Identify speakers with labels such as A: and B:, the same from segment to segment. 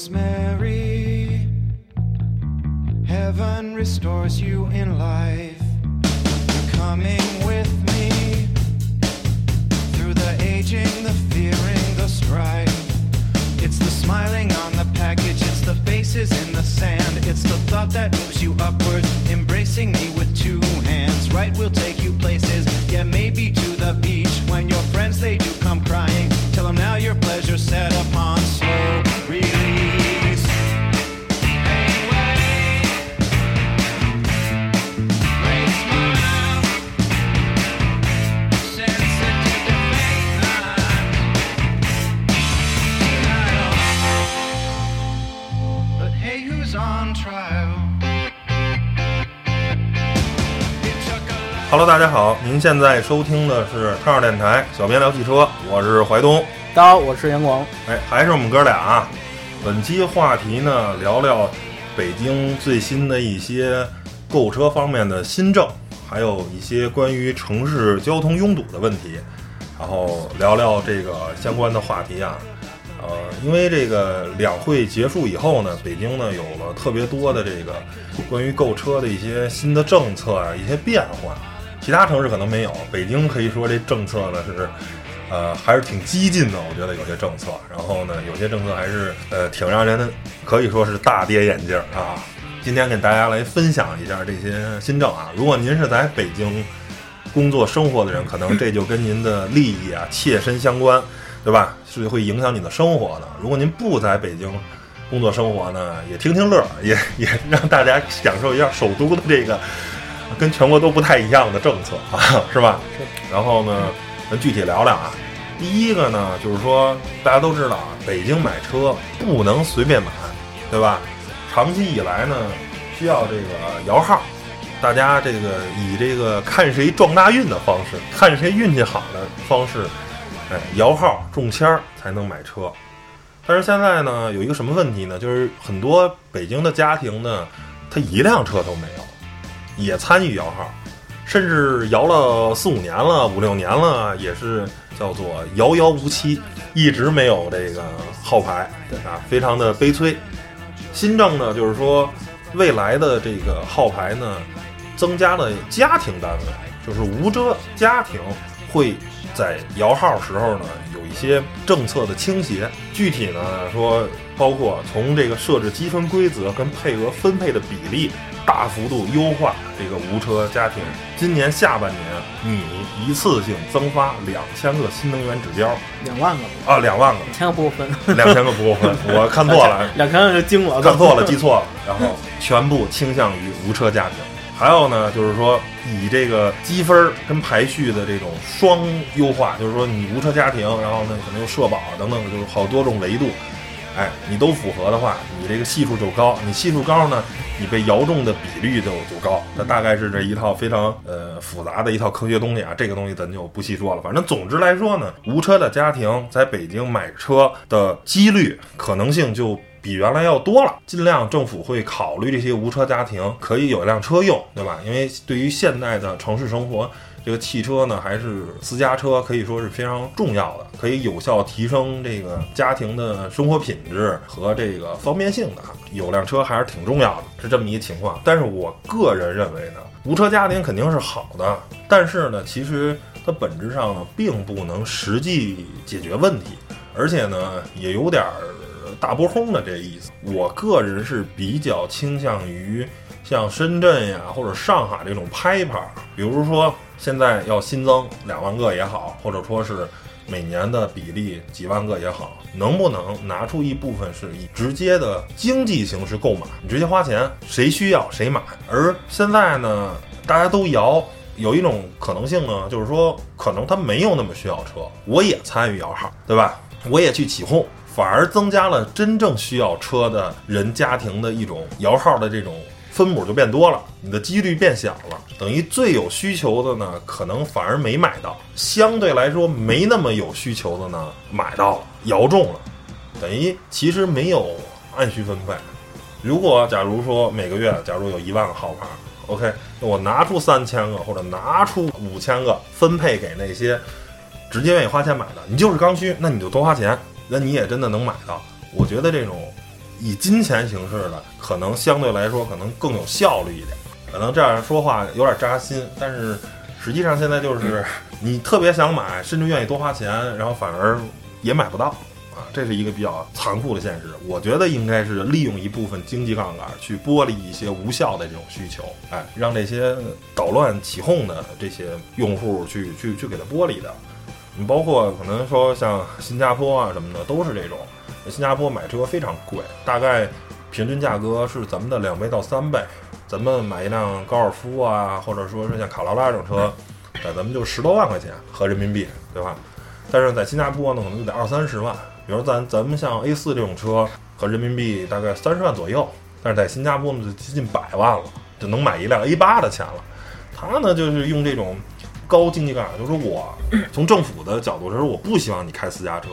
A: rosemary. Heaven restores you in life. You're coming with me through the aging, the fearing, the strife. It's the smiling on the package, it's the faces in the sand, it's the thought that moves you upwards, embracing me with two hands. Right, we'll take you places, yeah, maybe
B: Hello，大家好，您现在收听的是汤二电台，小编聊汽车，我是怀东。
C: 大家好，我是杨广。
B: 哎，还是我们哥俩啊。本期话题呢，聊聊北京最新的一些购车方面的新政，还有一些关于城市交通拥堵的问题，然后聊聊这个相关的话题啊。呃，因为这个两会结束以后呢，北京呢有了特别多的这个关于购车的一些新的政策啊，一些变化。其他城市可能没有，北京可以说这政策呢是，呃，还是挺激进的。我觉得有些政策，然后呢，有些政策还是呃挺让人可以说是大跌眼镜啊。今天给大家来分享一下这些新政啊。如果您是在北京工作生活的人，可能这就跟您的利益啊切身相关，对吧？是会影响你的生活的。如果您不在北京工作生活呢，也听听乐，也也让大家享受一下首都的这个跟全国都不太一样的政策 啊，是吧？然后呢，咱具体聊聊啊。第一个呢，就是说大家都知道啊，北京买车不能随便买，对吧？长期以来呢，需要这个摇号，大家这个以这个看谁撞大运的方式，看谁运气好的方式，哎，摇号中签儿才能买车。但是现在呢，有一个什么问题呢？就是很多北京的家庭呢，他一辆车都没有，也参与摇号，甚至摇了四五年了、五六年了，也是叫做遥遥无期，一直没有这个号牌，啊，非常的悲催。新政呢，就是说未来的这个号牌呢，增加了家庭单位，就是无遮家庭会在摇号时候呢有一些政策的倾斜。具体呢说，包括从这个设置积分规则跟配额分配的比例大幅度优化这个无车家庭。今年下半年，你一次性增发两千个新能源指标
C: 两万个，
B: 啊，两万个，
C: 两千个不够分，
B: 两千个不够分，我看错了。
C: 两千个就惊了，
B: 看错了，记错了，然后全部倾向于无车家庭。还有呢，就是说以这个积分儿跟排序的这种双优化，就是说你无车家庭，然后呢可能有社保啊等等，就是好多种维度，哎，你都符合的话，你这个系数就高。你系数高呢，你被摇中的比率就就高。那大概是这一套非常呃复杂的一套科学东西啊，这个东西咱就不细说了。反正总之来说呢，无车的家庭在北京买车的几率可能性就。比原来要多了，尽量政府会考虑这些无车家庭可以有一辆车用，对吧？因为对于现代的城市生活，这个汽车呢还是私家车可以说是非常重要的，可以有效提升这个家庭的生活品质和这个方便性的。有辆车还是挺重要的，是这么一个情况。但是我个人认为呢，无车家庭肯定是好的，但是呢，其实它本质上呢并不能实际解决问题，而且呢也有点。大波轰的这意思，我个人是比较倾向于像深圳呀或者上海这种拍牌，比如说现在要新增两万个也好，或者说是每年的比例几万个也好，能不能拿出一部分是以直接的经济形式购买，你直接花钱，谁需要谁买。而现在呢，大家都摇，有一种可能性呢，就是说可能他没有那么需要车，我也参与摇号，对吧？我也去起哄。反而增加了真正需要车的人家庭的一种摇号的这种分母就变多了，你的几率变小了，等于最有需求的呢，可能反而没买到，相对来说没那么有需求的呢，买到了，摇中了，等于其实没有按需分配。如果假如说每个月假如有一万个号牌，OK，那我拿出三千个或者拿出五千个分配给那些直接愿意花钱买的，你就是刚需，那你就多花钱。那你也真的能买到？我觉得这种以金钱形式的，可能相对来说可能更有效率一点。可能这样说话有点扎心，但是实际上现在就是你特别想买，甚至愿意多花钱，然后反而也买不到啊，这是一个比较残酷的现实。我觉得应该是利用一部分经济杠杆去剥离一些无效的这种需求，哎，让这些捣乱起哄的这些用户去去去给它剥离的。你包括可能说像新加坡啊什么的都是这种，新加坡买车非常贵，大概平均价格是咱们的两倍到三倍。咱们买一辆高尔夫啊，或者说是像卡罗拉这种车，在咱们就十多万块钱合人民币，对吧？但是在新加坡呢，可能就得二三十万。比如咱咱们像 A 四这种车，合人民币大概三十万左右，但是在新加坡呢就接近百万了，就能买一辆 A 八的钱了。他呢就是用这种高经济杠杆，就是我从政府的角度，就是我不希望你开私家车。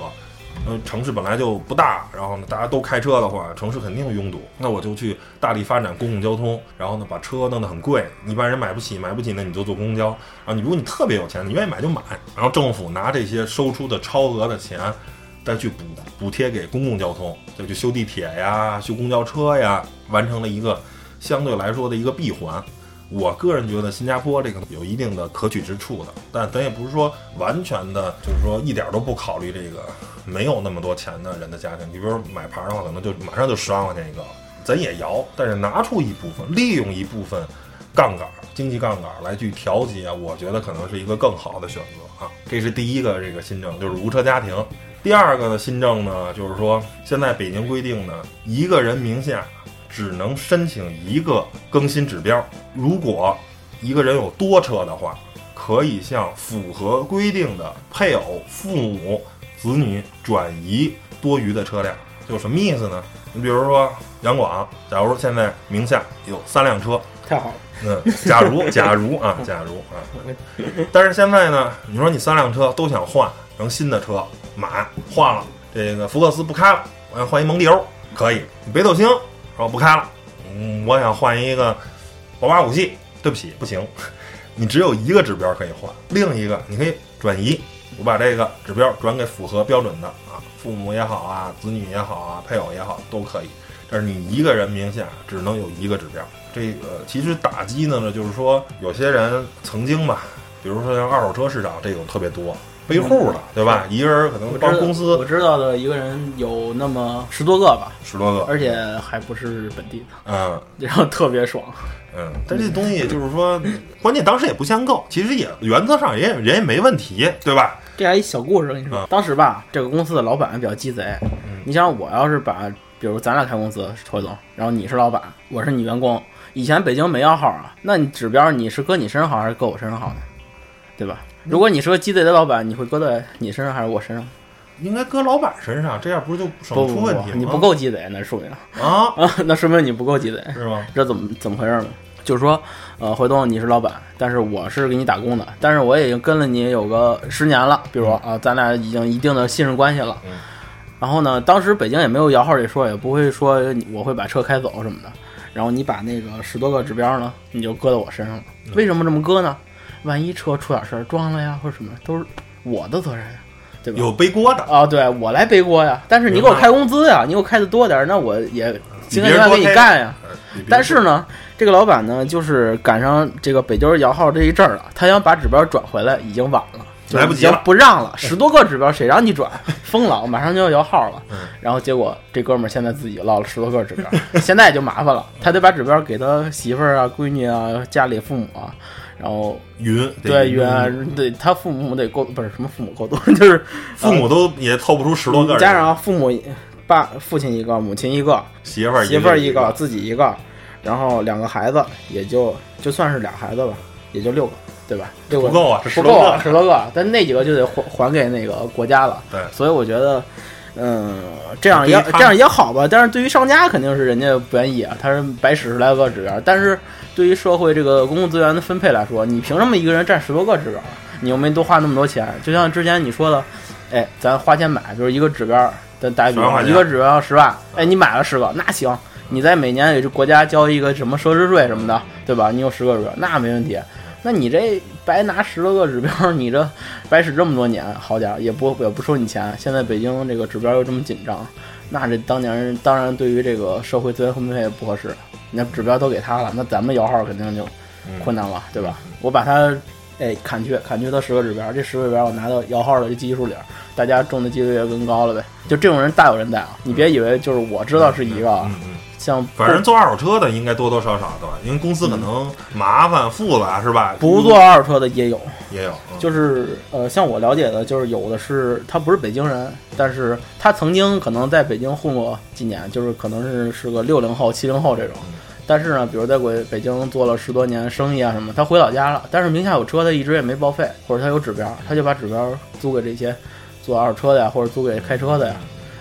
B: 嗯，城市本来就不大，然后呢，大家都开车的话，城市肯定拥堵。那我就去大力发展公共交通，然后呢，把车弄得很贵，一般人买不起，买不起呢，你就坐公交。然后你如果你特别有钱，你愿意买就买。然后政府拿这些收出的超额的钱，再去补补贴给公共交通，再去修地铁呀、修公交车呀，完成了一个相对来说的一个闭环。我个人觉得新加坡这个有一定的可取之处的，但咱也不是说完全的，就是说一点都不考虑这个没有那么多钱的人的家庭。你比如买牌的话，可能就马上就十万块钱一个，咱也摇，但是拿出一部分，利用一部分杠杆、经济杠杆来去调节，我觉得可能是一个更好的选择啊。这是第一个这个新政，就是无车家庭。第二个的新政呢，就是说现在北京规定呢，一个人名下。只能申请一个更新指标。如果一个人有多车的话，可以向符合规定的配偶、父母、子女转移多余的车辆。就什么意思呢？你比如说杨广，假如现在名下有三辆车，
C: 太好了。
B: 嗯，假如 假如啊，假如啊，但是现在呢，你说你三辆车都想换成新的车，买换了这个福克斯不开了，我要换一蒙迪欧，可以。北斗星。说不开了，嗯，我想换一个宝马五系。对不起，不行，你只有一个指标可以换，另一个你可以转移。我把这个指标转给符合标准的啊，父母也好啊，子女也好啊，配偶也好都可以。但是你一个人名下只能有一个指标。这个其实打击呢，就是说有些人曾经吧，比如说像二手车市场这种特别多。背户的，对吧？一个人可能帮公司，
C: 我知道的一个人有那么十多个吧，
B: 十多个，
C: 而且还不是本地的，
B: 嗯，
C: 然后特别爽，
B: 嗯。但这东西就是说，关键当时也不限购，其实也原则上也人也没问题，对吧？
C: 这还一小故事跟你说，当时吧，这个公司的老板比较鸡贼，你想我要是把，比如咱俩开公司，侯总，然后你是老板，我是你员工，以前北京没摇号啊，那你指标你是搁你身上好还是搁我身上好呢？对吧？如果你是个鸡贼的老板，你会搁在你身上还是我身上？
B: 应该搁老板身上，这样不是就省出问题吗？
C: 你不够鸡贼，那说明
B: 啊
C: 啊，那说明你不够鸡贼，
B: 是吗？
C: 这怎么怎么回事呢？就是说，呃，回东你是老板，但是我是给你打工的，但是我已经跟了你有个十年了，比如啊，咱俩已经一定的信任关系了。
B: 嗯。
C: 然后呢，当时北京也没有摇号这说，也不会说我会把车开走什么的。然后你把那个十多个指标呢，你就搁到我身上了。为什么这么搁呢？万一车出点事儿撞了呀，或者什么，都是我的责任呀，对吧？
B: 有背锅的
C: 啊，对我来背锅呀。但是你给我开工资呀，你给我开的多点，那我也心甘情愿给你干呀。但是呢，这个老板呢，就是赶上这个北京摇号这一阵儿了，他想把指标转回来，已经晚了，
B: 来不及了，
C: 不让了。十多个指标，谁让你转？疯了，马上就要摇号了。然后结果这哥们儿现在自己落了十多个指标，现在就麻烦了，他得把指标给他媳妇儿啊、闺女啊、家里父母啊。然后
B: 云
C: 对云对他父母得够不是什么父母够多，就是
B: 父母都也凑不出十多个。
C: 加上父母爸父亲一个，母亲一个，
B: 媳妇儿
C: 媳妇儿
B: 一
C: 个，自己一个，然后两个孩子，也就就算是俩孩子吧，也就六个，对吧？六个
B: 不够啊，
C: 不够啊，十多个，但那几个就得还还给那个国家了。
B: 对，
C: 所以我觉得，嗯，这样也这样也好吧。但是对于商家肯定是人家不愿意啊，他是白使十来个指标，但是。对于社会这个公共资源的分配来说，你凭什么一个人占十多个指标？你又没多花那么多钱。就像之前你说的，哎，咱花钱买，就是一个指标，咱打比方，一个指标十万，哎，你买了十个，那行，你在每年给这国家交一个什么奢侈税什么的，对吧？你有十个指标，那没问题。那你这白拿十多个指标，你这白使这么多年，好点儿，也不也不收你钱。现在北京这个指标又这么紧张，那这当年人当然对于这个社会资源分配也不合适，那指标都给他了，那咱们摇号肯定就
B: 嗯
C: 困难了，对吧？我把它哎砍去，砍去他十个指标，这十个指标我拿到摇号的这基数里，大家中的几率也更高了呗。就这种人大有人在啊，你别以为就是我知道是一个啊，
B: 嗯嗯，
C: 像
B: 反正做二手车的应该多多少少对吧？因为公司可能麻烦复杂是吧？
C: 不做二手车的也有，
B: 也有，嗯
C: 就是呃，像我了解的，就是有的是他不是北京人，但是他曾经可能在北京混过几年，就是可能是是个六零后、七零后这种。但是呢，比如在北北京做了十多年生意啊什么，他回老家了，但是名下有车，他一直也没报废，或者他有指标，他就把指标租给这些做二手车的呀，或者租给开车的呀。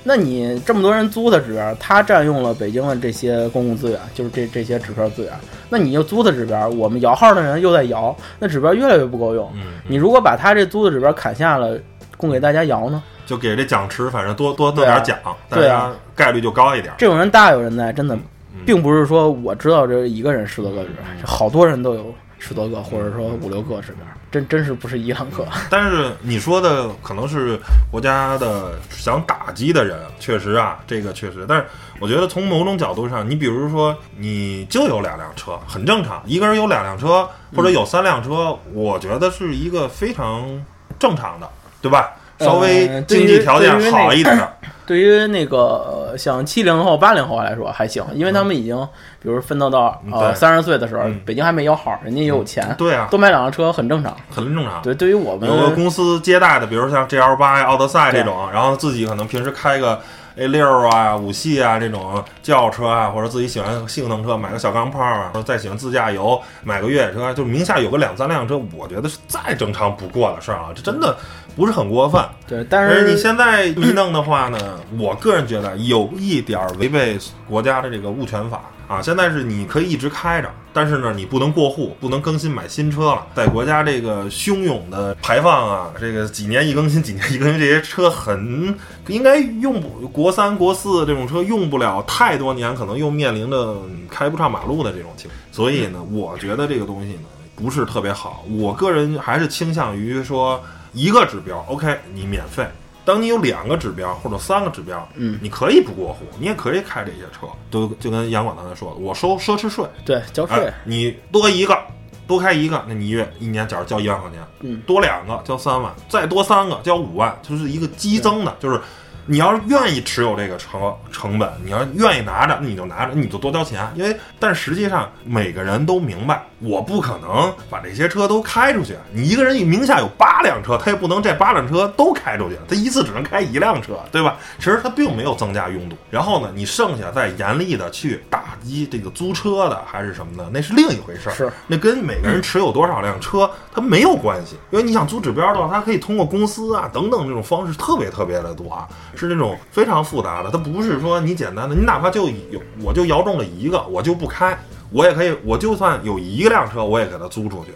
C: 那你这么多人租的指标，他占用了北京的这些公共资源，就是这这些指标资源。那你又租的指标，我们摇号的人又在摇，那指标越来越不够用。
B: 嗯，
C: 你如果把他这租的指标砍下了，供给大家摇呢？
B: 就给这奖池，反正多多弄点奖，大
C: 对啊
B: 家概率就高一点。
C: 这种人大有人在，真的，
B: 嗯
C: 并不是说我知道这一个人十多个指标，好多人都有十多个，或者说五六个指标，真真是不是一两个。
B: 但是你说的可能是国家的想打击的人，确实啊，这个确实。但是我觉得从某种角度上，你比如说你就有两辆车，很正常。一个人有两辆车或者有三辆车，我觉得是一个非常正常的，对吧？稍微
C: 呃
B: 经济条件好一点的，
C: 对于那个呃像七零后、八零后来说还行，因为他们已经，比如奋斗到呃三十岁的时候
B: 嗯，
C: 北京还没摇号，人家也有钱，
B: 对啊，
C: 多买两辆车很正常。
B: 很正常。
C: 对，对于我们
B: 有个公司接待的，比如像 GL 八呀、奥德赛这种，然后自己可能平时开个 A 六啊、五系啊这种轿车啊，或者自己喜欢性能车，买个小钢炮啊，或者再喜欢自驾游，买个越野车，就名下有个两三辆车，我觉得是再正常不过的事儿了，这真的不是很过分。
C: 对，但
B: 但是你现在一弄的话呢，我个人觉得有一点儿违背国家的这个物权法啊。现在是你可以一直开着，但是呢，你不能过户，不能更新买新车了。在国家这个汹涌的排放啊，这个几年一更新，几年一更新，这些车很应该用不国三、国四这种车用不了太多年，可能又面临着开不上马路的这种情况。所以呢，我觉得这个东西呢不是特别好。我个人还是倾向于说。一个指标，OK，你免费。当你有两个指标或者三个指标，
C: 嗯，
B: 你可以不过户，你也可以开这些车，就就跟杨广刚才说的，我收奢侈税，
C: 对交税。
B: 哎，，你多一个，多开一个，那你一月一年假如交一万块钱，
C: 嗯，
B: 多两个交三万，再多三个交五万，就是一个激增的，就是你要是愿意持有这个成成本，你要愿意拿着，那你就拿着，你就多交钱。因为，但实际上每个人都明白，我不可能把这些车都开出去。你一个人名下有八辆车，他也不能这八辆车都开出去，他一次只能开一辆车，对吧？其实他并没有增加拥堵。然后呢，你剩下再严厉的去打击这个租车的还是什么的，那是另一回事儿。
C: 是
B: 那跟每个人持有多少辆车它没有关系，因为你想租指标的话，它可以通过公司啊等等这种方式特别特别的多啊，是那种非常复杂的，它不是说你简单的，你哪怕就有我就摇中了一个，我就不开，我也可以，我就算有一辆车，我也给他租出去。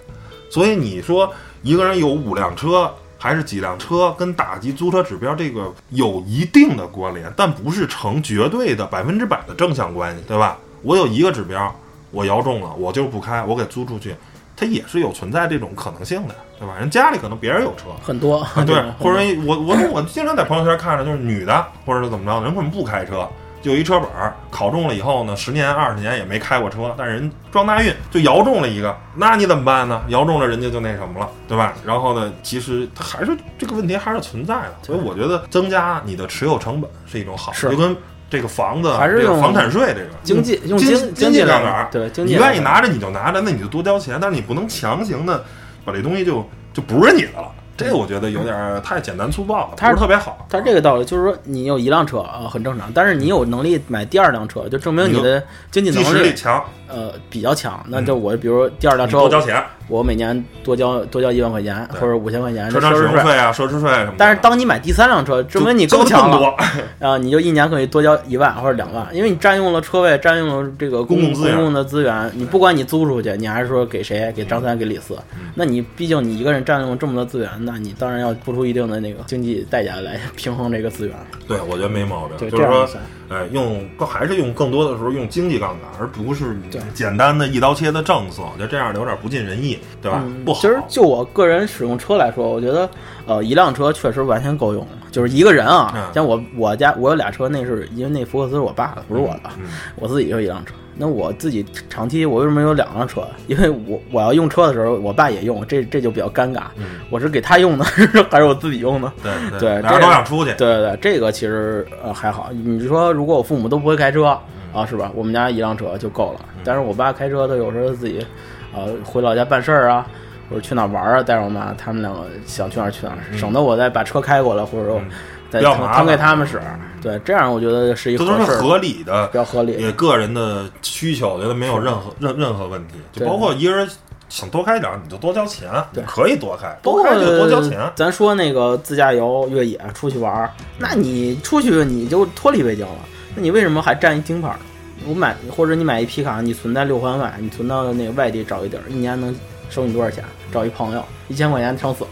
B: 所以你说一个人有五辆车还是几辆车，跟打击租车指标这个有一定的关联，但不是成绝对的百分之百的正向关系，对吧？我有一个指标，我摇中了，我就不开，我给租出去，它也是有存在这种可能性的，对吧？人家里可能别人有车，
C: 很多，
B: 啊，对，或者我我我经常在朋友圈看着，就是女的，或者是怎么着，人可能不开车，就一车本儿，考中了以后呢，十年二十年也没开过车，但是人撞大运就摇中了一个，那你怎么办呢？摇中了人家就那什么了，对吧？然后呢，其实它还是这个问题还是存在的，所以我觉得增加你的持有成本是一种好，
C: 是
B: 就跟这个房子
C: 还是用
B: 这个房产税这个
C: 经济用
B: 经
C: 经
B: 经
C: 济
B: 杠杆儿，
C: 对经济
B: 你愿意拿着你就拿着，那你就多交钱，但是你不能强行的把这东西就就不是你的了。这个我觉得有点太简单粗暴了，
C: 它
B: 不是特别好。
C: 它这个道理就是说，你有一辆车啊，很正常，但是你有能力买第二辆车，就证明你的经济能力
B: 强，
C: 呃比较强。那就我比如第二辆车
B: 你多，交钱，
C: 我每年多交多交一万块钱或者五千块钱
B: 车辆使。用费啊、奢侈税什么的。
C: 但是当你买第三辆车，证明你
B: 更
C: 强了
B: 多，
C: 啊！你就一年可以多交一万或者两万，因为你占用了车位，占用了这个公
B: 公共资源
C: 公共的资源。你不管你租出去，你还是说给谁，给张三，给李四，
B: 嗯
C: 那你毕竟你一个人占用了这么多资源，那你当然要付出一定的那个经济代价来平衡这个资源。
B: 对我觉得没毛病。
C: 对，
B: 就是说，哎，用更还是用更多的时候用经济杠杆，而不是简单的一刀切的政策。我觉得这样的有点不尽人意。对吧？
C: 嗯
B: 不好。
C: 其实就我个人使用车来说，我觉得呃一辆车确实完全够用了，就是一个人啊，
B: 嗯
C: 像我我家我有俩车，那是因为那福克斯是我爸的，不是我的，
B: 嗯
C: 我自己就一辆车。那我自己长期我为什么有两辆车？因为我我要用车的时候，我爸也用，这这就比较尴尬。
B: 嗯，
C: 我是给他用的，还是我自己用的？
B: 对
C: 对
B: 俩都想出去，
C: 对对对，这个其实呃还好。你说如果我父母都不会开车啊，是吧？我们家一辆车就够了。但是我爸开车，他有时候自己呃回老家办事儿啊，或者去哪儿玩儿啊，带着我妈，他们两个想去哪儿去哪儿，省得我再把车开过来，或者说
B: 嗯
C: 再腾腾给他们使。对，这样我觉得是一
B: 这都是
C: 合，
B: 合理的
C: 比，较合理。
B: 也个人的需求，我觉得没有任何任任何问题。就包括一个人想多开点儿，你就多交钱，
C: 对
B: 你可以多开，多开就多交钱。
C: 咱说那个自驾游、越野出去玩儿，那你出去你就脱离北京了，那你为什么还占一京牌儿呢？我买或者你买一皮卡，你存在六环外，你存到那个外地找一地儿，一年能收你多少钱？找一朋友，一千块钱撑死了，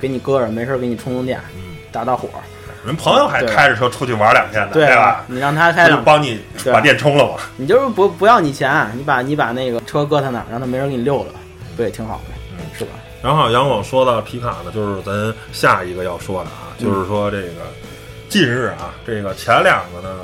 C: 给你搁着，没事儿给你充充电，
B: 嗯，
C: 打打火。
B: 人朋友还开着车出去玩两天呢，
C: 对
B: 吧？
C: 你让他开
B: 就帮你把电充了嘛。
C: 你就是不不要你钱，你把你把那个车搁他那儿，让他没人给你溜了，不也挺好的？
B: 嗯
C: 是吧？
B: 然后杨总说到皮卡呢，就是咱下一个要说的啊，
C: 嗯
B: 就是说这个近日啊，这个前两个呢，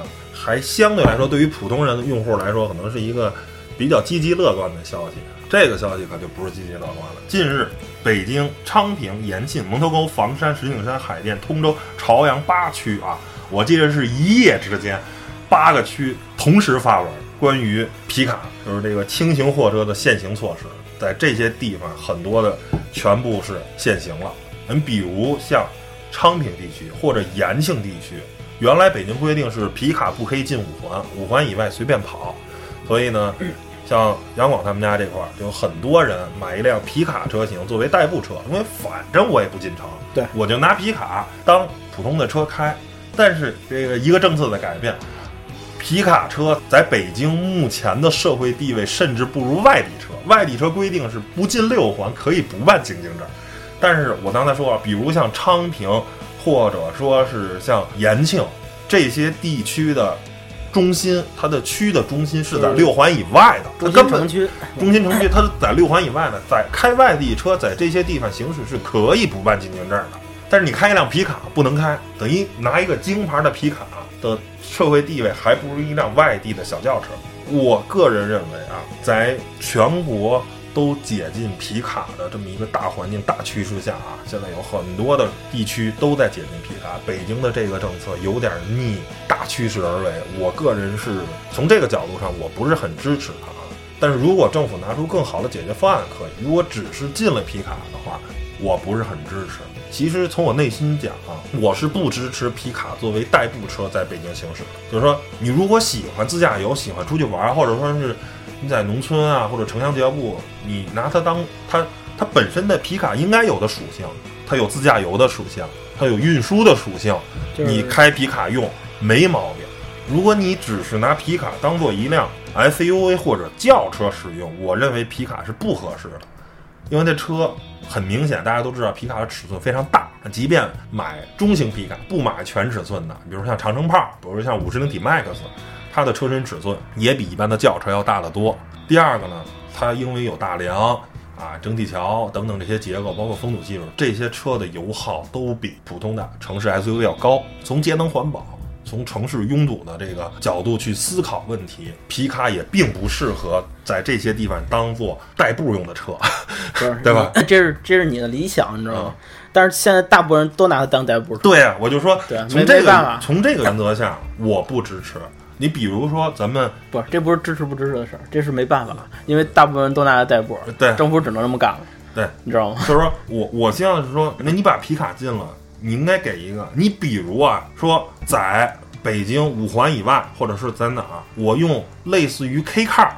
B: 还相对来说对于普通人用户来说，可能是一个比较积极乐观的消息。这个消息可就不是积极乐观了。近日，北京、昌平、延庆、蒙头沟、房山、石景山、海淀、通州、朝阳八区啊，我记得是一夜之间，八个区同时发文关于皮卡，就是这个轻型货车的限行措施，在这些地方很多的全部是限行了。你比如像昌平地区或者延庆地区，原来北京规定是皮卡不可以进五环，五环以外随便跑，所以呢。像杨广他们家这块儿，就有很多人买一辆皮卡车型作为代步车，因为反正我也不进城，
C: 对
B: 我就拿皮卡当普通的车开。但是这个一个政策的改变，皮卡车在北京目前的社会地位甚至不如外地车。外地车规定是不进六环可以不办经营证，但是我刚才说了，比如像昌平或者说是像延庆这些地区的中心，它的区的中心是在六环以外的，它
C: 中
B: 根本
C: 心城区，
B: 中心城区它是在六环以外的，在开外地车在这些地方行驶是可以不办经行证的。但是你开一辆皮卡不能开，等于拿一个京牌的皮卡的社会地位还不如一辆外地的小轿车。我个人认为啊，在全国都解禁皮卡的这么一个大环境、大趋势下啊，现在有很多的地区都在解禁皮卡。北京的这个政策有点逆大趋势而为，我个人是从这个角度上我不是很支持它啊。但是如果政府拿出更好的解决方案可以，如果只是禁了皮卡的话，我不是很支持。其实从我内心讲啊，我是不支持皮卡作为代步车在北京行驶。就是说，你如果喜欢自驾游，喜欢出去玩，或者说是你在农村啊或者城乡结合部，你拿它当它它本身的皮卡应该有的属性，它有自驾游的属性，它有运输的属性，你开皮卡用没毛病。如果你只是拿皮卡当做一辆 SUV 或者轿车使用，我认为皮卡是不合适的，因为这车很明显，大家都知道皮卡的尺寸非常大，即便买中型皮卡，不买全尺寸的，比如像长城炮，比如像五十铃体 MAX，它的车身尺寸也比一般的轿车要大得多。第二个呢，它因为有大梁。啊，整体桥等等这些结构，包括风阻系数，这些车的油耗都比普通的城市 SUV 要高。从节能环保，从城市拥堵的这个角度去思考问题，皮卡也并不适合在这些地方当做代步用的车。对吧？
C: 这是这是你的理想，你知道吗
B: 嗯？
C: 但是现在大部分人都拿它当代步车。
B: 对呀、我就说
C: 对，
B: 从这个从这个原则下，我不支持。你比如说，咱们
C: 不是，这不是支持不支持的事儿，这是没办法，因为大部分人都拿来代步，
B: 对
C: 政府只能这么干了。
B: 对，
C: 你知道吗？
B: 就是说我我希望是说，那你把皮卡禁了，你应该给一个，你比如啊，说在北京五环以外，或者是在哪儿，我用类似于 K car，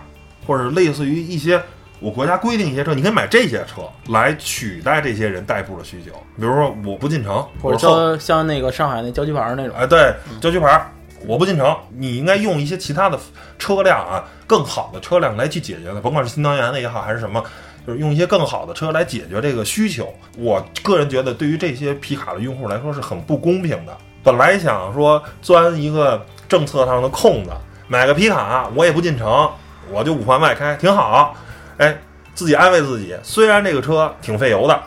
B: 或者类似于一些我国家规定一些车，你可以买这些车来取代这些人代步的需求。比如说我不进城，
C: 或者像像那个上海那郊区牌儿那种，
B: 哎，对，郊区牌儿，我不进城，你应该用一些其他的车辆啊，更好的车辆来去解决的，甭管是新能源的也好，还是什么，就是用一些更好的车来解决这个需求。我个人觉得，对于这些皮卡的用户来说是很不公平的。本来想说钻一个政策上的空子，买个皮卡，我也不进城，我就五环外开，挺好。哎，自己安慰自己，虽然这个车挺费油的，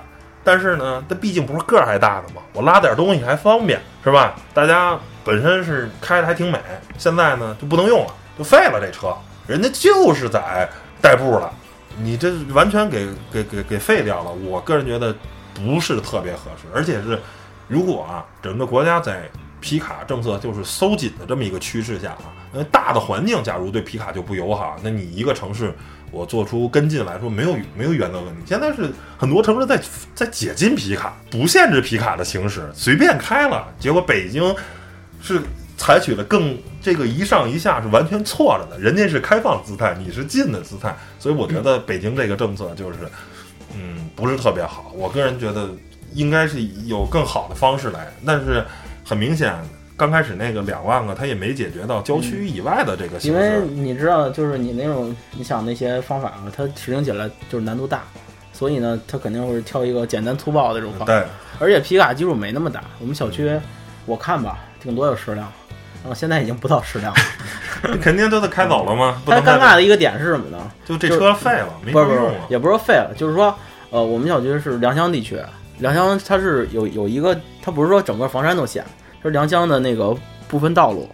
B: 但是呢，它毕竟不是个儿还大的嘛，我拉点东西还方便，是吧？大家本身是开的还挺美，现在呢就不能用了，就废了这车，人家就是在代步了，你这完全给给给给废掉了。我个人觉得不是特别合适，而且是如果啊，整个国家在皮卡政策就是收紧的这么一个趋势下啊，那大的环境假如对皮卡就不友好，那你一个城市我做出跟进来说没有没有原则问题。现在是很多城市在在解禁皮卡，不限制皮卡的行驶，随便开了。结果北京是采取了更这个一上一下是完全错了的，人家是开放姿态，你是进的姿态，所以我觉得北京这个政策就是嗯不是特别好。我个人觉得应该是有更好的方式来，但是。很明显，刚开始那个两万个，他也没解决到郊区以外的这个。
C: 因为你知道，就是你那种，你想那些方法啊，它实行起来就是难度大，所以呢，他肯定会挑一个简单粗暴的这种方法。
B: 对，
C: 而且皮卡基数没那么大，我们小区我看吧，顶多有十辆，然后现在已经不到十辆了。
B: 你肯定都得开走了吗？
C: 它尴尬的一个点是什么呢？
B: 就这车废了，没用
C: 了。也不是说废了，就是说，呃，我们小区是良乡地区。良乡它是有有一个，它不是说整个房山都限，是良乡的那个部分道路，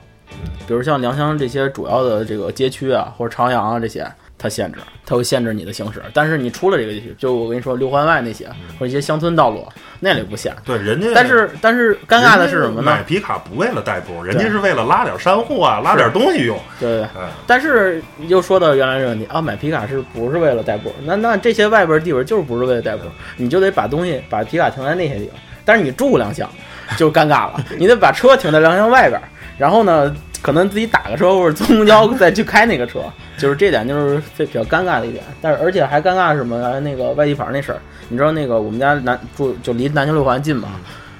C: 比如像良乡这些主要的这个街区啊，或者朝阳啊这些，它限制，它会限制你的行驶。但是你出了这个地区，就我跟你说六环外那些或者一些乡村道路，那里不限。
B: 对，人家。
C: 但是但是尴尬的是什么呢？
B: 买皮卡不为了代步，人家是为了拉点山货啊，拉点东西用。
C: 对对。但是又说到原来这个问题啊，买皮卡是不是为了代步？那那这些外边地方就是不是为了代步，你就得把东西把皮卡停在那些地方。但是你住良乡，就尴尬了，你得把车停在良乡外边，然后呢，可能自己打个车或者坐公交再去开那个车，就是这点就是比较尴尬的一点。但是而且还尴尬什么？那个外地牌那事儿，你知道那个我们家南住就离南京六环近嘛？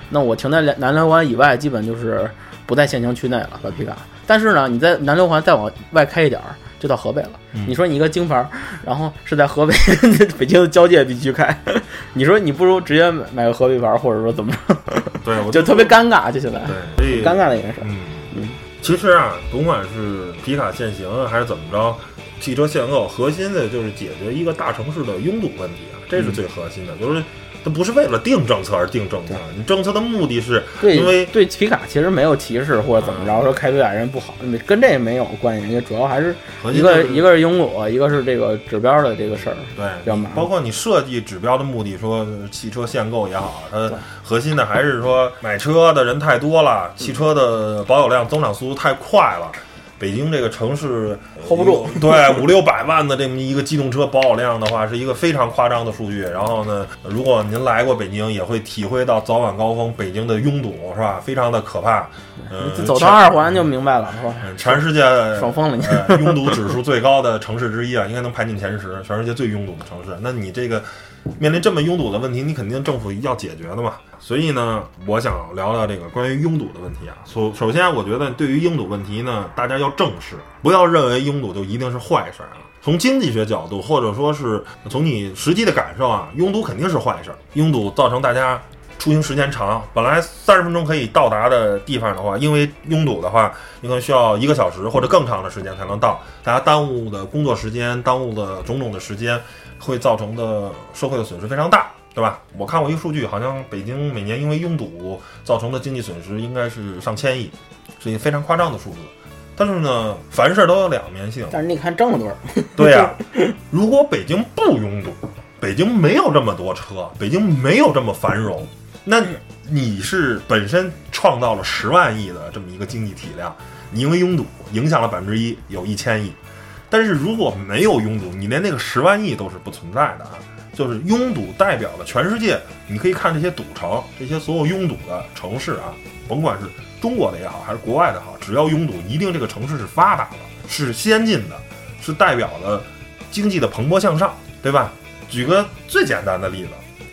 C: 那我停在南六环以外，基本就是不在限行区内了，老皮卡。但是呢，你在南六环再往外开一点儿。就到河北了。你说你一个京牌，然后是在河北 北京的交界地区开，你说你不如直接买个河北牌，或者说怎么着？
B: 对，
C: 就特别尴尬，就现在。
B: 对，
C: 尴尬的一件事。
B: 其实啊，甭管是皮卡限行还是怎么着，汽车限购核心的就是解决一个大城市的拥堵问题啊，这是最核心的，就是。它不是为了定政策而定政策，你政策的目的是，因为
C: 对皮卡其实没有歧视或者怎么着，说开皮卡人不好，跟这没有关系，主要还是一个一个是拥堵，一个是这个指标的这个事儿，
B: 对，
C: 比较麻
B: 包括你设计指标的目的，说汽车限购也好，它核心的还是说买车的人太多了，汽车的保有量增长速度太快了。北京这个城市
C: hold 不住，
B: 对五六百万的这么一个机动车保有量的话，是一个非常夸张的数据。然后呢，如果您来过北京，也会体会到早晚高峰北京的拥堵，是吧？非常的可怕。嗯，
C: 走到二环就明白了，是吧？
B: 全世界
C: 爽疯了，你
B: 拥堵指数最高的城市之一啊，应该能排进前十，全世界最拥堵的城市。那你这个。面临这么拥堵的问题，你肯定政府要解决的嘛。所以呢，我想聊聊这个关于拥堵的问题啊。首首先，我觉得对于拥堵问题呢，大家要正视，不要认为拥堵就一定是坏事啊。从经济学角度，或者说是从你实际的感受啊，拥堵肯定是坏事。拥堵造成大家出行时间长，本来三十分钟可以到达的地方的话，因为拥堵的话，你可能需要一个小时或者更长的时间才能到，大家耽误的工作时间，耽误的种种的时间。会造成的社会的损失非常大，对吧？我看过一个数据，好像北京每年因为拥堵造成的经济损失应该是上千亿，是一个非常夸张的数字。但是呢，凡事都有两面性。
C: 但是你看这么多，
B: 对呀，如果北京不拥堵，北京没有这么多车，北京没有这么繁荣，那你是本身创造了十万亿的这么一个经济体量，你因为拥堵影响了百分之一，有一千亿。但是如果没有拥堵，你连那个十万亿都是不存在的啊！就是拥堵代表了全世界，你可以看这些赌城，这些所有拥堵的城市啊，甭管是中国的也好，还是国外的好，只要拥堵，一定这个城市是发达的，是先进的，是代表了经济的蓬勃向上，对吧？举个最简单的例子，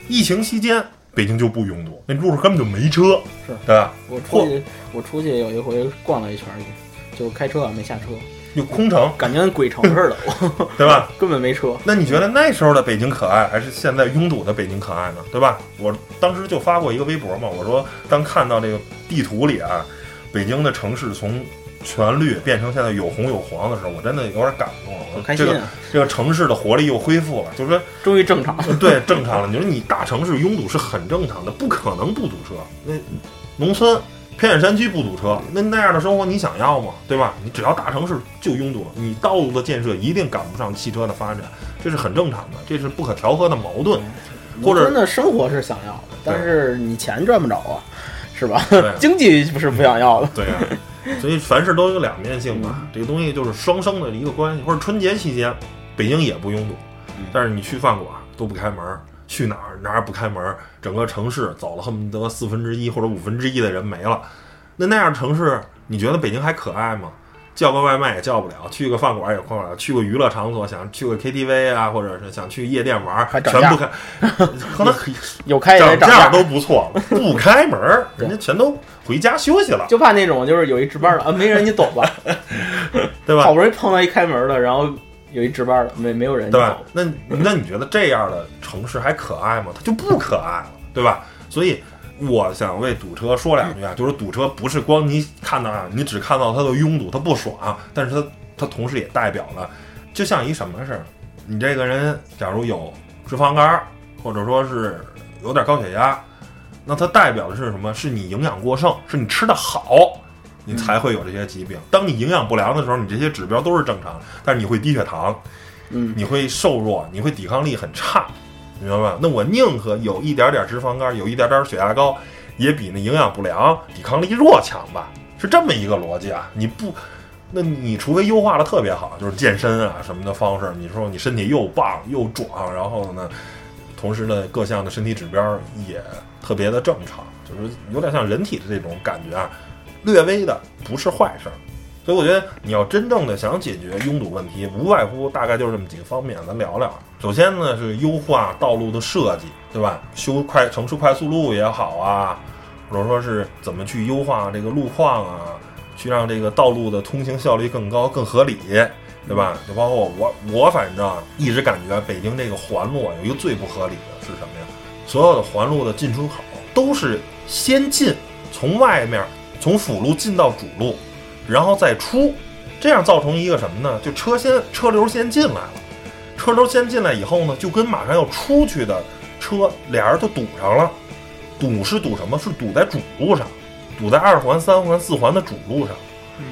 B: 疫情期间北京就不拥堵，那路上根本就没车，
C: 是
B: 对吧？
C: 我出去，我出去有一回逛了一圈去，就开车没下车。
B: 就空城，
C: 感觉跟鬼城似的，
B: 对吧？
C: 根本没车。
B: 那你觉得那时候的北京可爱，还是现在拥堵的北京可爱呢？对吧？我当时就发过一个微博嘛，我说当看到这个地图里啊，北京的城市从全绿变成现在有红有黄的时候，我真的有点感动了。
C: 我开心啊
B: 这个这个城市的活力又恢复了，就是说
C: 终于正常了。
B: 对，正常了。你说你大城市拥堵是很正常的，不可能不堵车。那农村偏远山区不堵车，那那样的生活你想要吗？对吧？你只要大城市就拥堵，你道路的建设一定赶不上汽车的发展，这是很正常的，这是不可调和的矛盾。或者
C: 生活是想要的，但是你钱赚不着啊，是吧
B: 对？
C: 经济不是不想要的。
B: 对呀、所以凡事都有两面性嘛，这个东西就是双生的一个关系。或者春节期间，北京也不拥堵，但是你去饭馆都不开门，去哪儿哪儿不开门，整个城市走了恨不得四分之一或者五分之一的人没了。那那样的城市，你觉得北京还可爱吗？叫个外卖也叫不了，去个饭馆也逛不了，去个娱乐场所想去个 KTV 啊，或者是想去夜店玩，
C: 还
B: 全不开，可能
C: 有开也得
B: 涨
C: 涨价，
B: 都不错了，不开门儿，人家全都回家休息了，
C: 就怕那种就是有一值班的啊，没人你走吧，
B: 对吧
C: 好？不容易碰到一开门的，然后有一值班的，没没有人，
B: 对吧？那那你觉得这样的城市还可爱吗？它就不可爱了，对吧？所以我想为堵车说两句啊，就是堵车不是光你看到啊，你只看到它的拥堵，它不爽，但是它它同时也代表了，就像一什么似的，你这个人假如有脂肪肝，或者说是有点高血压，那它代表的是什么？是你营养过剩，是你吃的好。你才会有这些疾病。当你营养不良的时候，你这些指标都是正常的，但是你会低血糖，
C: 嗯，
B: 你会瘦弱，你会抵抗力很差，明白吧？那我宁可有一点点脂肪肝，有一点点血压高，也比那营养不良、抵抗力弱强吧？是这么一个逻辑啊！你不，那你除非优化的特别好，就是健身啊什么的方式，你说你身体又棒又壮，然后呢，同时呢各项的身体指标也特别的正常，就是有点像人体的这种感觉啊，略微的不是坏事儿。所以我觉得你要真正的想解决拥堵问题，无外乎大概就是这么几个方面，咱聊聊。首先呢是优化道路的设计，对吧？修快城市快速路也好啊，或者说是怎么去优化这个路况啊，去让这个道路的通行效率更高、更合理，对吧？就包括我，我反正一直感觉北京这个环路，有一个最不合理的是什么呀？所有的环路的进出口都是先进，从外面从辅路进到主路，然后再出，这样造成一个什么呢？就车先车流先进来了，车流先进来以后呢，就跟马上要出去的车俩人就堵上了。堵是堵什么？是堵在主路上，堵在二环、三环、四环的主路上。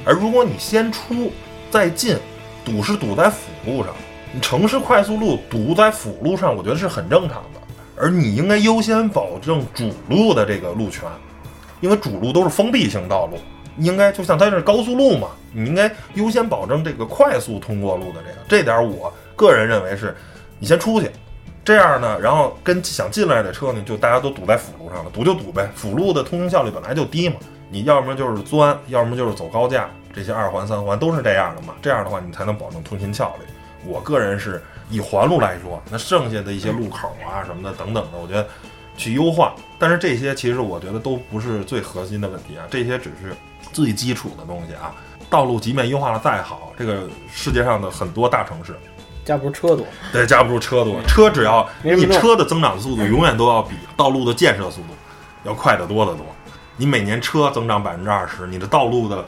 B: 而如果你先出再进，堵是堵在辅路上。你城市快速路堵在辅路上，我觉得是很正常的。而你应该优先保证主路的这个路权，因为主路都是封闭性道路，应该就像它是高速路嘛，你应该优先保证这个快速通过路的这个。这点我个人认为是，你先出去，这样呢，然后跟想进来的车呢，就大家都堵在辅路上了，堵就堵呗。辅路的通行效率本来就低嘛，你要么就是钻，要么就是走高架，这些二环、三环都是这样的嘛。这样的话，你才能保证通行效率。我个人是以环路来说，那剩下的一些路口啊什么的等等的，我觉得去优化。但是这些其实我觉得都不是最核心的问题啊，这些只是最基础的东西啊。道路即便优化的再好，这个世界上的很多大城市，
C: 架不住车多，
B: 对，架不住车多，车只要你车的增长速度永远都要比道路的建设速度要快得多得多。你每年车增长百分之二十，你的道路的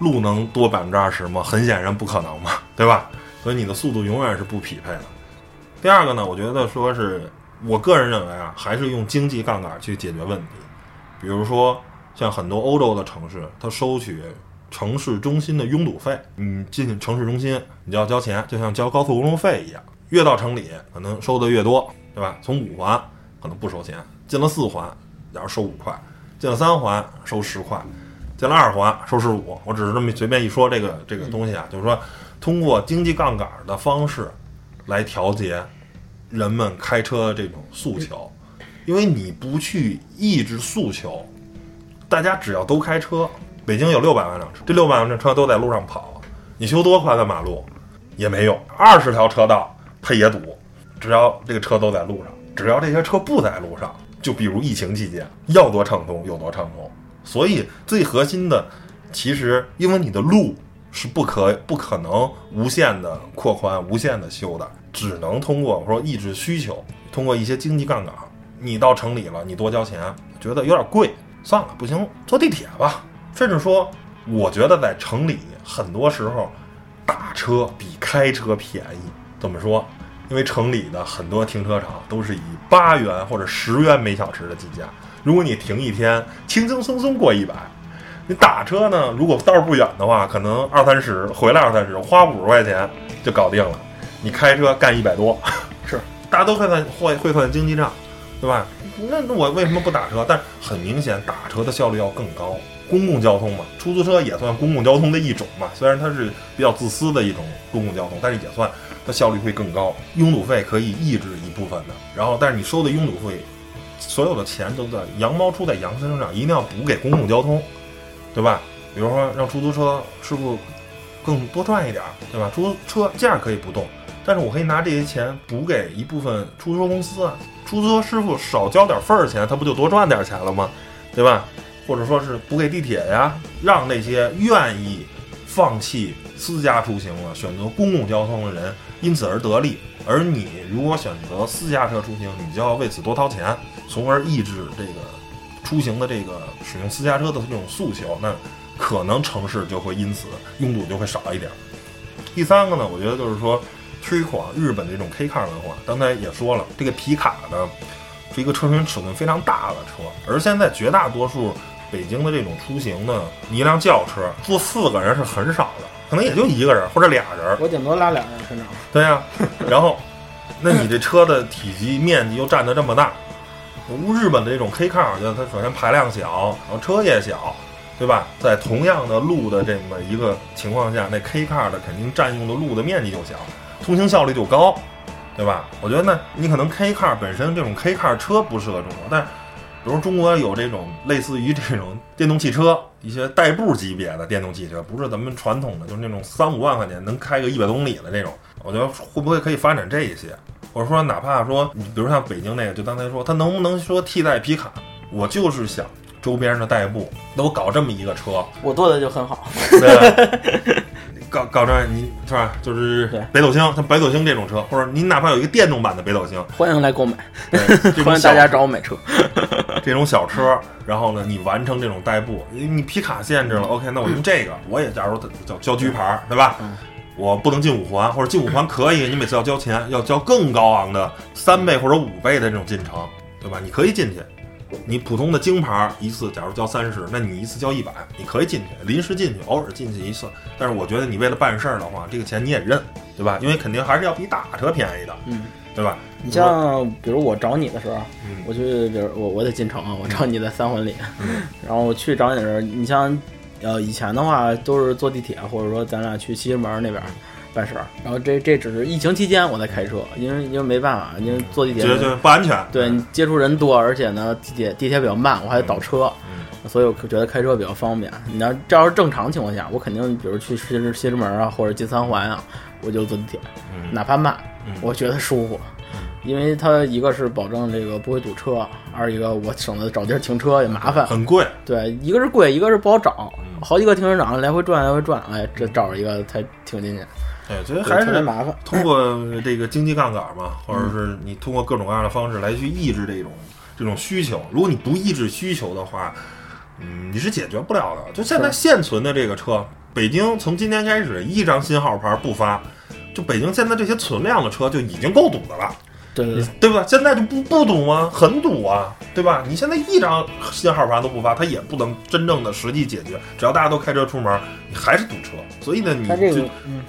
B: 路能多百分之二十吗？很显然不可能嘛，对吧？所以你的速度永远是不匹配的。第二个呢，我觉得说是我个人认为啊，还是用经济杠杆去解决问题。比如说像很多欧洲的城市，它收取城市中心的拥堵费，你进城市中心你就要交钱，就像交高速公路费一样。越到城里可能收的越多，对吧？从五环可能不收钱，进了四环要是收五块，进了三环收十块，进了二环收十五。我只是这么随便一说这个这个东西啊，就是说通过经济杠杆的方式来调节人们开车的这种诉求，因为你不去抑制诉求，大家只要都开车，北京有六百万辆车，这六百万辆车都在路上跑，你修多宽的马路也没用，二十条车道它也堵，只要这个车都在路上，只要这些车不在路上，就比如疫情期间，要多畅通有多畅通。所以最核心的，其实因为你的路是不可不可能无限的扩宽、无限的修的，只能通过我说抑制需求，通过一些经济杠杆。你到城里了，你多交钱，觉得有点贵，算了，不行，坐地铁吧。甚至说，我觉得在城里很多时候打车比开车便宜。怎么说？因为城里的很多停车场都是以八元或者十元每小时的计价，如果你停一天，轻轻松松过一百。你打车呢，如果道不远的话，可能二三十回来二三十，花五十块钱就搞定了。你开车干一百多，
C: 是
B: 大家都会算会会算经济账，对吧？那那我为什么不打车？但很明显，打车的效率要更高。公共交通嘛，出租车也算公共交通的一种嘛，虽然它是比较自私的一种公共交通，但是也算它效率会更高。拥堵费可以抑制一部分的，然后但是你收的拥堵费，所有的钱都在羊毛出在羊身上，一定要补给公共交通，对吧？比如说让出租车师傅更多赚一点，对吧？出租车价可以不动，但是我可以拿这些钱补给一部分出租车公司啊，出租车师傅少交点份儿钱，他不就多赚点钱了吗？对吧？或者说是补给地铁呀，让那些愿意放弃私家出行了，选择公共交通的人因此而得利。而你如果选择私家车出行，你就要为此多掏钱，从而抑制这个出行的这个使用私家车的这种诉求。那可能城市就会因此拥堵就会少一点。第三个呢，我觉得就是说推广日本的这种 K car 文化。刚才也说了，这个皮卡呢是一个车身尺寸非常大的车，而现在绝大多数。北京的这种出行呢，你一辆轿车坐四个人是很少的，可能也就一个人或者俩人。
C: 我顶多拉俩人身上。
B: 对呀，然后，那你这车的体积面积又占得这么大，日本的这种 K car，我觉得它首先排量小，然后车也小，对吧？在同样的路的这么一个情况下，那 K car 的肯定占用的路的面积就小，通行效率就高，对吧？我觉得呢，你可能 K car 本身这种 K car 车不适合中国，但是。比如中国有这种类似于这种电动汽车，一些代步级别的电动汽车，不是咱们传统的，就是那种三五万块钱能开个一百公里的那种。我觉得会不会可以发展这一些？或者说，哪怕说，你比如像北京那个，就刚才说，它能不能说替代皮卡？我就是想周边的代步都搞这么一个车，
C: 我做的就很好。
B: 搞搞这你是吧？就是北斗星，像北斗星这种车，或者你哪怕有一个电动版的北斗星，
C: 欢迎来购买，
B: 欢
C: 迎大家找我买车。
B: 这种小车，然后呢，你完成这种代步，你皮卡限制了，OK，那我用这个，我也假如叫郊区牌，对吧？我不能进五环，或者进五环可以，你每次要交钱，要交更高昂的三倍或者五倍的这种进城，对吧？你可以进去。你普通的京牌一次，假如交三十，那你一次交一百，你可以进去，临时进去，偶尔进去一次。但是我觉得你为了办事儿的话，这个钱你也认，对吧？因为肯定还是要比打车便宜的，
C: 嗯，
B: 对吧？
C: 你像比如我找你的时候，我去，比如我我得进城啊，我找你在三环里，然后我去找你的时候，你像呃以前的话都是坐地铁，或者说咱俩去西直门那边。办事儿，然后这这只是疫情期间我在开车，因为因为没办法，因为坐地铁
B: 就不安全，
C: 对你接触人多，而且呢地铁地铁比较慢，我还得倒车，所以我觉得开车比较方便。你要这要是正常情况下，我肯定比如去西直西直门啊，或者进三环啊，我就坐地铁，哪怕慢，我觉得舒服，因为它一个是保证这个不会堵车，二一个我省得找地儿停车也麻烦，
B: 很贵，
C: 对，一个是贵，一个是不好找，好几个停车场来回转来回转，哎，这找着一个才停进去。
B: 哎，觉得还是
C: 麻烦。
B: 通过这个经济杠杆嘛，或者是你通过各种各样的方式来去抑制这种这种需求。如果你不抑制需求的话，嗯，你是解决不了的。就现在现存的这个车，北京从今天开始一张新号牌不发，就北京现在这些存量的车就已经够堵的了。
C: 对
B: 对吧？现在就不不堵吗？很堵啊，对吧？你现在一张信号牌都不发，它也不能真正的实际解决。只要大家都开车出门，你还是堵车。所以呢，你就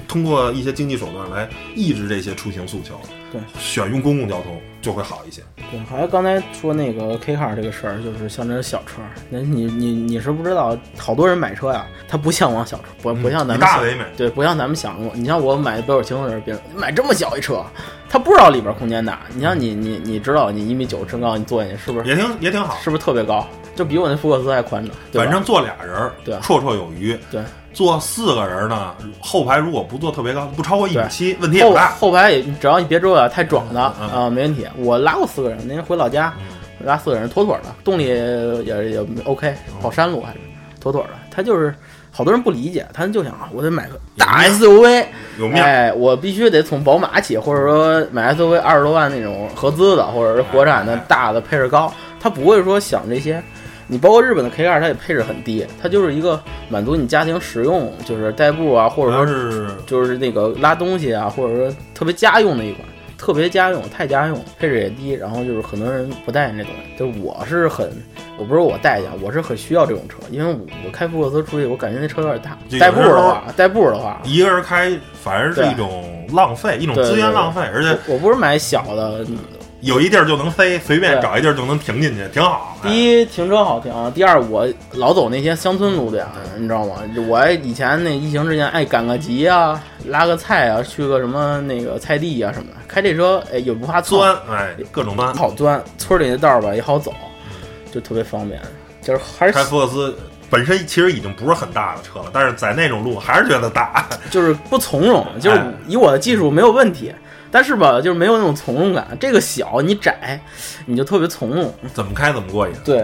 B: 通过一些经济手段来抑制这些出行诉求。
C: 对，
B: 选用公共交通就会好一些。
C: 对，还有刚才说那个 K car 这个事儿，就是像这种小车，那你你你是不知道，好多人买车呀，他不向往小车，不不像咱们
B: 大为美，
C: 对，不像咱们想过。你像我买北斗星的时候，别人买这么小一车，他不知道里边空间大。你像你你你知道，你一米九身高，你坐进去是不是
B: 也挺也挺好？
C: 是不是特别高？就比我那福克斯还宽敞。
B: 反正坐俩人，
C: 对，
B: 绰绰有余。
C: 对。
B: 坐四个人呢，后排如果不坐特别高，不超过一米七，问题也不大。
C: 后排也只要你别坐太壮的啊，没问题。我拉过四个人，那天回老家拉四个人，妥妥的，动力也也 OK，跑山路还是妥妥的。他就是好多人不理解，他就想啊我得买个大 SUV，哎，我必须得从宝马起，或者说买 SUV 二十多万那种合资的，或者是国产的大的配置高。他不会说想这些。你包括日本的 K 二，它也配置很低，它就是一个满足你家庭使用，就是代步啊，或者说
B: 是
C: 就是那个拉东西啊，或者说特别家用的一款，特别家用，太家用，配置也低，然后就是很多人不带这东西，就是我是很，我不是我带一下，我是很需要这种车，因为我我开福克斯出去，我感觉那车有点大，代步的话，代步的话，
B: 一个人开反而是一种浪费，一种资源浪费，而且
C: 我不是买小的。
B: 有一地儿就能飞，随便找一地儿就能停进去，挺好。
C: 第一，停车好停；第二，我老走那些乡村路点，你知道吗？我以前那疫情之前爱赶个集啊，拉个菜啊，去个什么那个菜地啊什么的，开这车哎也不怕
B: 钻，哎各种钻，
C: 好钻。村里的道儿吧也好走，就特别方便。就是还是
B: 开福克斯本身其实已经不是很大的车了，但是在那种路还是觉得大，
C: 就是不从容。就是以我的技术没有问题。但是吧，就是没有那种从容感。这个小你窄，你就特别从容，
B: 怎么开怎么过瘾。
C: 对，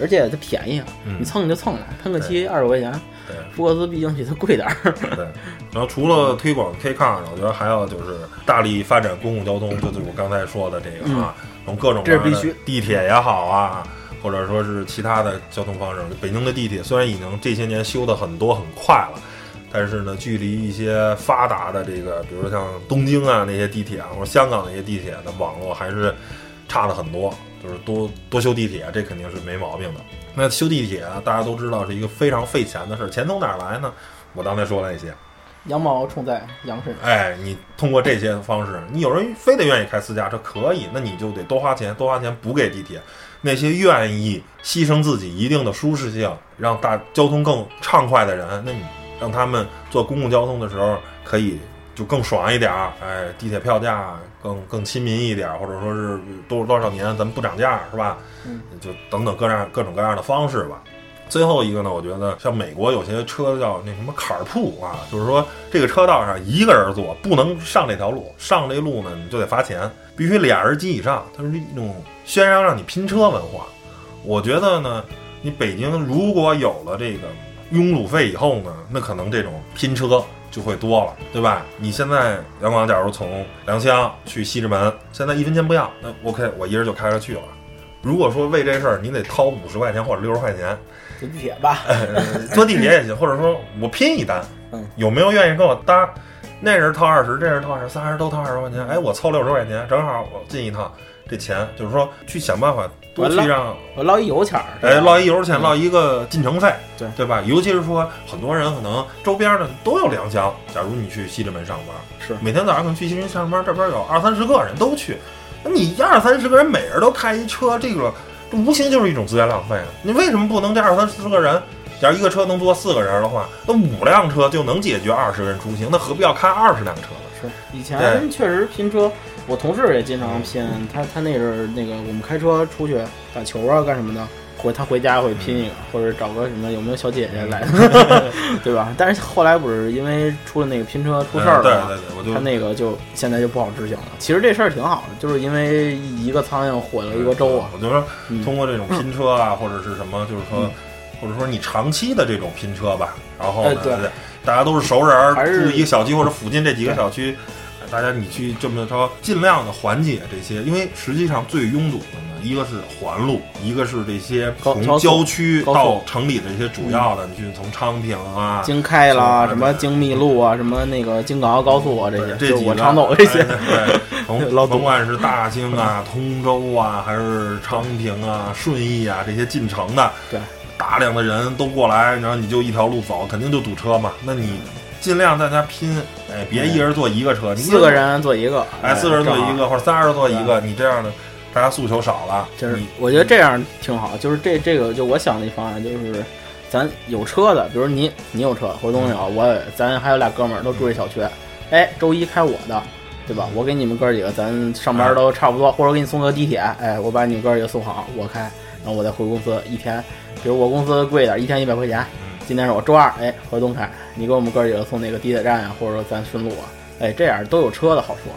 C: 而且它便宜啊，你蹭就蹭了，喷个漆二十块钱。
B: 对，
C: 福克斯毕竟比它贵点儿。
B: 对，然后除了推广 K car 呢，我觉得还要就是大力发展公共交通，就是我刚才说的这个啊，从各种
C: 这是必须，
B: 地铁也好啊，或者说是其他的交通方式。北京的地铁虽然已经这些年修的很多很快了。但是呢，距离一些发达的这个，比如说像东京啊那些地铁啊，或者香港那些地铁的网络还是差了很多。就是多多修地铁，这肯定是没毛病的。那修地铁啊，大家都知道是一个非常费钱的事儿，钱从哪儿来呢？我刚才说了一些，
C: 羊毛出在羊身上。
B: 哎，你通过这些方式，你有人非得愿意开私家车，可以，那你就得多花钱，多花钱补给地铁。那些愿意牺牲自己一定的舒适性，让大交通更畅快的人，那你。让他们坐公共交通的时候可以就更爽一点儿，哎，地铁票价更更亲民一点儿，或者说是多多少年咱们不涨价是吧？
C: 嗯，
B: 就等等各样各种各样的方式吧。最后一个呢，我觉得像美国有些车叫那什么坎儿铺啊，就是说这个车道上一个人坐不能上这条路，上这路呢你就得罚钱，必须俩人及以上，它是一种宣扬让你拼车文化。我觉得呢，你北京如果有了这个。拥堵费以后呢，那可能这种拼车就会多了，对吧？你现在杨广，假如从良乡去西直门，现在一分钱不要，那 OK，我一人就开着去了。如果说为这事儿你得掏五十块钱或者六十块钱，
C: 坐地铁吧，
B: 坐地铁也行，或者说我拼一单，
C: 嗯，
B: 有没有愿意跟我搭？那人掏二十，这人掏二十，仨人都掏二十块钱，哎，我凑六十块钱，正好我进一趟。这钱就是说去想办法多去让
C: 我捞一油钱儿，
B: 哎，捞一油钱，捞一个进城费，
C: 对
B: 对吧？尤其是说很多人可能周边的都有良乡，假如你去西直门上班，
C: 是
B: 每天早上可能去西直门上班，这边有二三十个人都去，那你二三十个人每人都开一车，这个这无形就是一种资源浪费啊！你为什么不能这二三十个人，假如一个车能坐四个人的话，那五辆车就能解决二十人出行，那何必要开二十辆车呢？
C: 是以前确实拼车。我同事也经常拼，他他那阵儿那个我们开车出去打球啊干什么的，回他回家会拼一个，或者找个什么有没有小姐姐来，对吧？但是后来不是因为出了那个拼车出事儿
B: 了嘛，
C: 他那个就现在就不好执行了。其实这事儿挺好的，就是因为一个苍蝇毁了一个粥啊。
B: 我就说通过这种拼车啊，或者是什么，就是说，或者说你长期的这种拼车吧，然后
C: 对
B: 大家都是熟人，住一个小区或者附近这几个小区。大家，你去这么着，尽量的缓解这些，因为实际上最拥堵的呢，一个是环路，一个是这些从郊区到城里的这些主要的，你去从昌平啊、
C: 京开啦、什么京密路啊、什么那个京港澳高速啊这些，
B: 这
C: 我常走这些。
B: 对，从 甭管是大兴啊、通州啊，还是昌平啊、顺义啊这些进城的，
C: 对，
B: 大量的人都过来，然后你就一条路走，肯定就堵车嘛。那你。尽量大家拼，哎，别一人坐一个车，
C: 四个人坐一个，
B: 哎，四个人坐一个，或者仨人坐一个，你这样的，大家诉求少了。
C: 就是我觉得这样挺好，就是这这个就我想的一方案，就是咱有车的，比如你你有车，或者东西好，我咱还有俩哥们儿都住这小区，哎，周一开我的，对吧？我给你们哥几个，咱上班都差不多，或者给你送个地铁，哎，我把你哥几个送好，我开，然后我再回公司，一天，比如我公司贵点，一天一百块钱。今天是我周二，哎，回东凯，你给我们哥几个送那个地铁站啊，或者说咱顺路啊，哎，这样都有车的好处。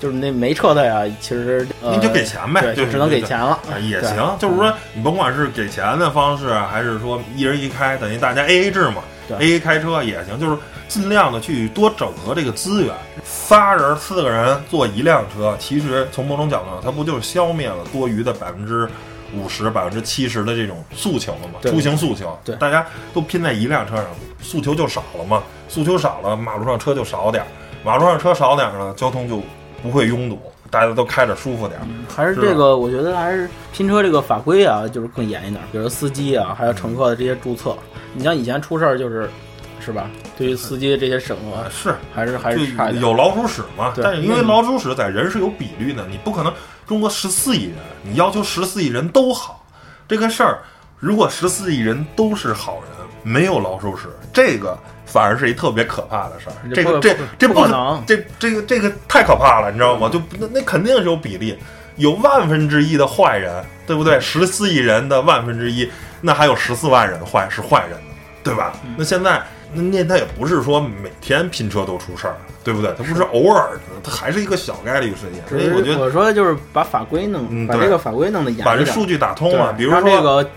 C: 就是那没车的呀，其实
B: 你就给钱呗，
C: 就只能给钱了，
B: 也行。就是说，你甭管是给钱的方式，还是说一人一开，等于大家 A A 制嘛，A A 开车也行。就是尽量的去多整合这个资源，仨人四个人坐一辆车，其实从某种角度上，它不就是消灭了多余的百分之五十、百分之七十的这种诉求了嘛，出行诉求，
C: 对
B: 大家都拼在一辆车上，诉求就少了嘛，诉求少了，马路上车就少点儿，马路上车少点儿呢，交通就不会拥堵，大家都开着舒服点儿。
C: 还是这个，我觉得还是拼车这个法规啊，就是更严一点，比如司机啊，还有乘客的这些注册。你像以前出事儿就是，是吧？对于司机的这些审核
B: 啊，是
C: 还是还
B: 是
C: 差。
B: 有老鼠屎嘛，但是因为老鼠屎在人是有比率的，你不可能中国十四亿人，你要求十四亿人都好，这个事儿如果十四亿人都是好人，没有老鼠屎，这个反而是一特别可怕的事儿。这个这
C: 这不可能
B: 这这个这个太可怕了，你知道吗？就那那肯定是有比例，有万分之一的坏人，对不对？十四亿人的万分之一，那还有十四万人坏是坏人呢，对吧？
C: 嗯
B: 那现在那那他也不是说每天拼车都出事儿，对不对？他不是偶尔的，他还是一个小概率事件。所以我觉得
C: 我说的就是把法规弄，
B: 嗯
C: 把这个法规弄得严
B: 把这数据打通了，比如说
C: 这个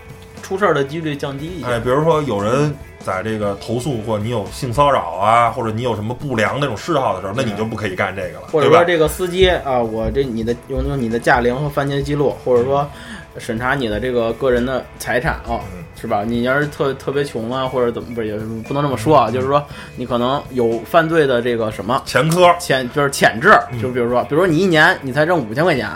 C: 出事儿的几率降低一些。
B: 哎，比如说有人在这个投诉或你有性骚扰啊，或者你有什么不良那种嗜好的时候，那你就不可以干这个了，
C: 或者说这个司机啊，我这你的用用你的驾龄和犯罪记录，或者说审查你的这个个人的财产啊，
B: 嗯
C: 是吧？你要是特特别穷啊，或者怎么不是也不能这么说啊，就是说你可能有犯罪的这个什么
B: 前科，
C: 潜就是潜质，就比如说，比如说你一年你才挣五千块钱，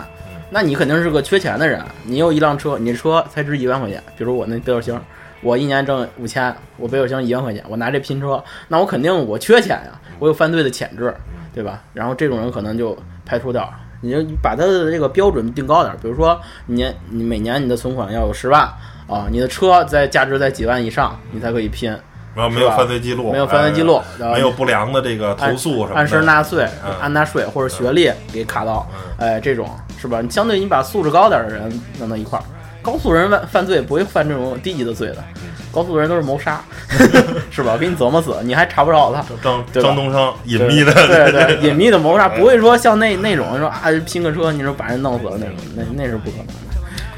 C: 那你肯定是个缺钱的人。你有一辆车，你车才值一万块钱，比如我那北斗星，我一年挣五千，我北斗星一万块钱，我拿这拼车，那我肯定我缺钱呀，我有犯罪的潜质，对吧？然后这种人可能就排除掉。你就把他的这个标准定高点儿，比如说你年你每年你的存款要有十万啊，你的车在价值在几万以上，你才可以拼，
B: 然后没有犯罪记录，
C: 没有犯罪记录
B: 哎没有不良的这个投诉什么的，
C: 按时纳税
B: 嗯、
C: 按纳税或者学历给卡到，哎，这种是吧？你相对你把素质高点的人弄到一块儿，高素人犯犯罪不会犯这种低级的罪的，高速的人都是谋杀，是吧？给你琢磨死，你还查不着他。
B: 张张东升隐秘的，
C: 对对，隐秘的谋杀不会说像那那种说啊拼个车，你说把人弄死了那种，那那是不可能的。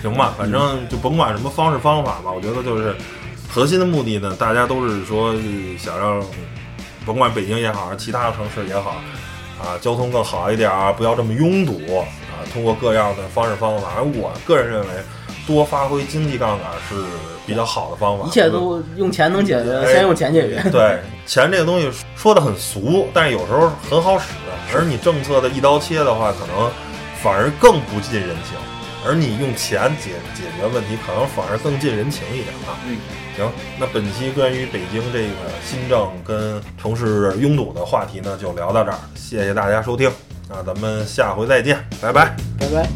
B: 行吧，反正就甭管什么方式方法吧，我觉得就是核心的目的呢，大家都是说呃想让，甭管北京也好，其他的城市也好，啊，交通更好一点啊，不要这么拥堵啊，通过各样的方式方法，而我个人认为，多发挥经济杠杆是比较好的方法，
C: 一切都用钱能解决，
B: 哎
C: 先用钱解决。
B: 对，钱这个东西说的很俗，但是有时候很好使。而你政策的一刀切的话，可能反而更不近人情；而你用钱解解决问题，可能反而更近人情一点啊。
C: 嗯，
B: 行，那本期关于北京这个新政跟城市拥堵的话题呢，就聊到这儿，谢谢大家收听，那咱们下回再见，拜拜。
C: 拜拜。